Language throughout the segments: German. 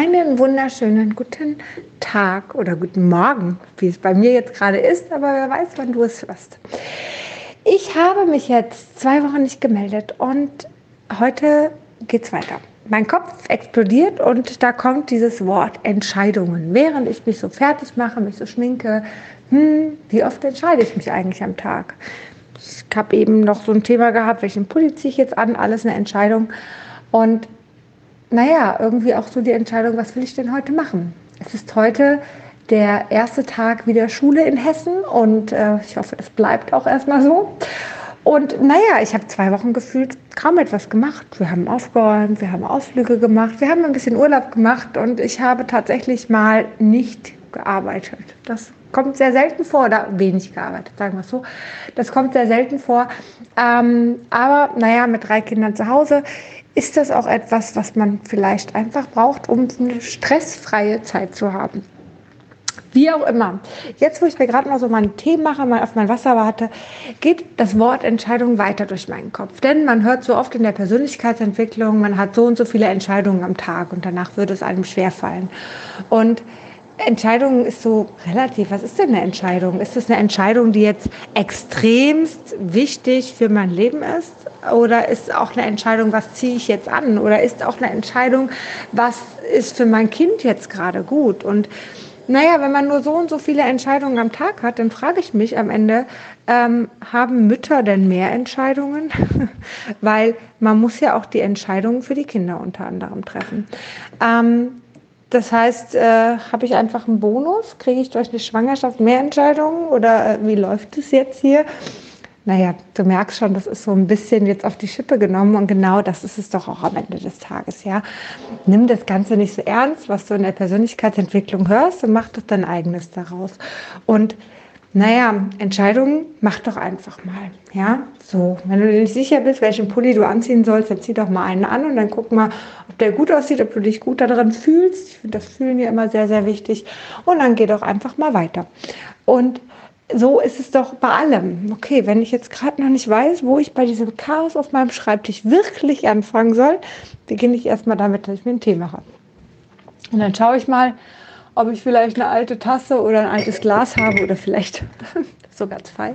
Einen wunderschönen guten Tag oder guten Morgen, wie es bei mir jetzt gerade ist, aber wer weiß, wann du es hörst. Ich habe mich jetzt zwei Wochen nicht gemeldet und heute geht es weiter. Mein Kopf explodiert und da kommt dieses Wort Entscheidungen. Während ich mich so fertig mache, mich so schminke, hm, wie oft entscheide ich mich eigentlich am Tag? Ich habe eben noch so ein Thema gehabt, welchen Pulli ziehe ich jetzt an, alles eine Entscheidung. Und naja, irgendwie auch so die Entscheidung, was will ich denn heute machen? Es ist heute der erste Tag wieder Schule in Hessen und äh, ich hoffe, das bleibt auch erstmal so. Und naja, ich habe zwei Wochen gefühlt kaum etwas gemacht. Wir haben aufgeräumt, wir haben Ausflüge gemacht, wir haben ein bisschen Urlaub gemacht und ich habe tatsächlich mal nicht gearbeitet. Das kommt sehr selten vor oder wenig gearbeitet, sagen wir es so. Das kommt sehr selten vor. Ähm, aber naja, mit drei Kindern zu Hause ist das auch etwas, was man vielleicht einfach braucht, um eine stressfreie Zeit zu haben. Wie auch immer. Jetzt, wo ich mir gerade noch so meinen Tee mache, mal auf mein Wasser warte, geht das Wort Entscheidung weiter durch meinen Kopf. Denn man hört so oft in der Persönlichkeitsentwicklung, man hat so und so viele Entscheidungen am Tag und danach würde es einem schwerfallen. Und Entscheidung ist so relativ. Was ist denn eine Entscheidung? Ist das eine Entscheidung, die jetzt extremst wichtig für mein Leben ist? Oder ist auch eine Entscheidung, was ziehe ich jetzt an? Oder ist auch eine Entscheidung, was ist für mein Kind jetzt gerade gut? Und naja, wenn man nur so und so viele Entscheidungen am Tag hat, dann frage ich mich am Ende, ähm, haben Mütter denn mehr Entscheidungen? Weil man muss ja auch die Entscheidungen für die Kinder unter anderem treffen. Ähm, das heißt, äh, habe ich einfach einen Bonus? Kriege ich durch eine Schwangerschaft mehr Entscheidungen oder äh, wie läuft es jetzt hier? Naja, du merkst schon, das ist so ein bisschen jetzt auf die Schippe genommen und genau das ist es doch auch am Ende des Tages, ja. Nimm das Ganze nicht so ernst, was du in der Persönlichkeitsentwicklung hörst und mach doch dein eigenes daraus. Und naja, Entscheidungen mach doch einfach mal. Ja, so. Wenn du dir nicht sicher bist, welchen Pulli du anziehen sollst, dann zieh doch mal einen an und dann guck mal, ob der gut aussieht, ob du dich gut darin fühlst. Ich finde das Fühlen ja immer sehr, sehr wichtig. Und dann geh doch einfach mal weiter. Und so ist es doch bei allem. Okay, wenn ich jetzt gerade noch nicht weiß, wo ich bei diesem Chaos auf meinem Schreibtisch wirklich anfangen soll, beginne ich erstmal damit, dass ich mir einen Tee mache. Und dann schaue ich mal, ob ich vielleicht eine alte Tasse oder ein altes Glas habe oder vielleicht sogar zwei,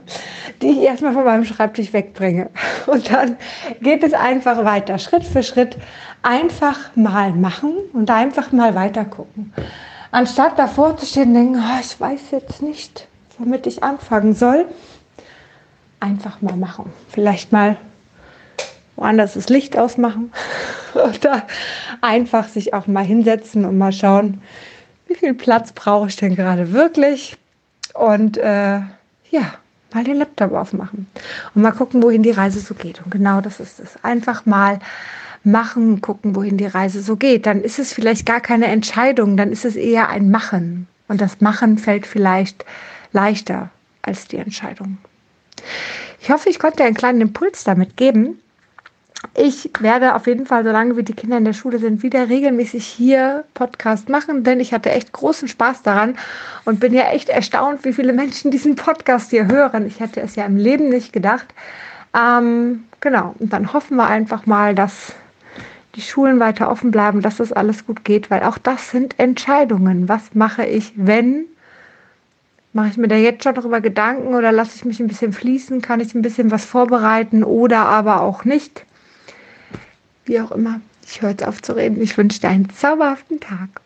die ich erstmal von meinem Schreibtisch wegbringe. Und dann geht es einfach weiter, Schritt für Schritt, einfach mal machen und einfach mal weiter gucken. Anstatt davor zu stehen und denken, oh, ich weiß jetzt nicht, womit ich anfangen soll, einfach mal machen. Vielleicht mal woanders das Licht ausmachen oder einfach sich auch mal hinsetzen und mal schauen, wie viel Platz brauche ich denn gerade wirklich? Und äh, ja, mal den Laptop aufmachen und mal gucken, wohin die Reise so geht. Und genau das ist es. Einfach mal machen, gucken, wohin die Reise so geht. Dann ist es vielleicht gar keine Entscheidung, dann ist es eher ein Machen. Und das Machen fällt vielleicht leichter als die Entscheidung. Ich hoffe, ich konnte einen kleinen Impuls damit geben. Ich werde auf jeden Fall, solange wie die Kinder in der Schule sind, wieder regelmäßig hier Podcast machen, denn ich hatte echt großen Spaß daran und bin ja echt erstaunt, wie viele Menschen diesen Podcast hier hören. Ich hätte es ja im Leben nicht gedacht. Ähm, genau, und dann hoffen wir einfach mal, dass die Schulen weiter offen bleiben, dass das alles gut geht, weil auch das sind Entscheidungen. Was mache ich, wenn? Mache ich mir da jetzt schon darüber Gedanken oder lasse ich mich ein bisschen fließen? Kann ich ein bisschen was vorbereiten oder aber auch nicht? Wie auch immer. Ich höre jetzt auf zu reden. Ich wünsche dir einen zauberhaften Tag.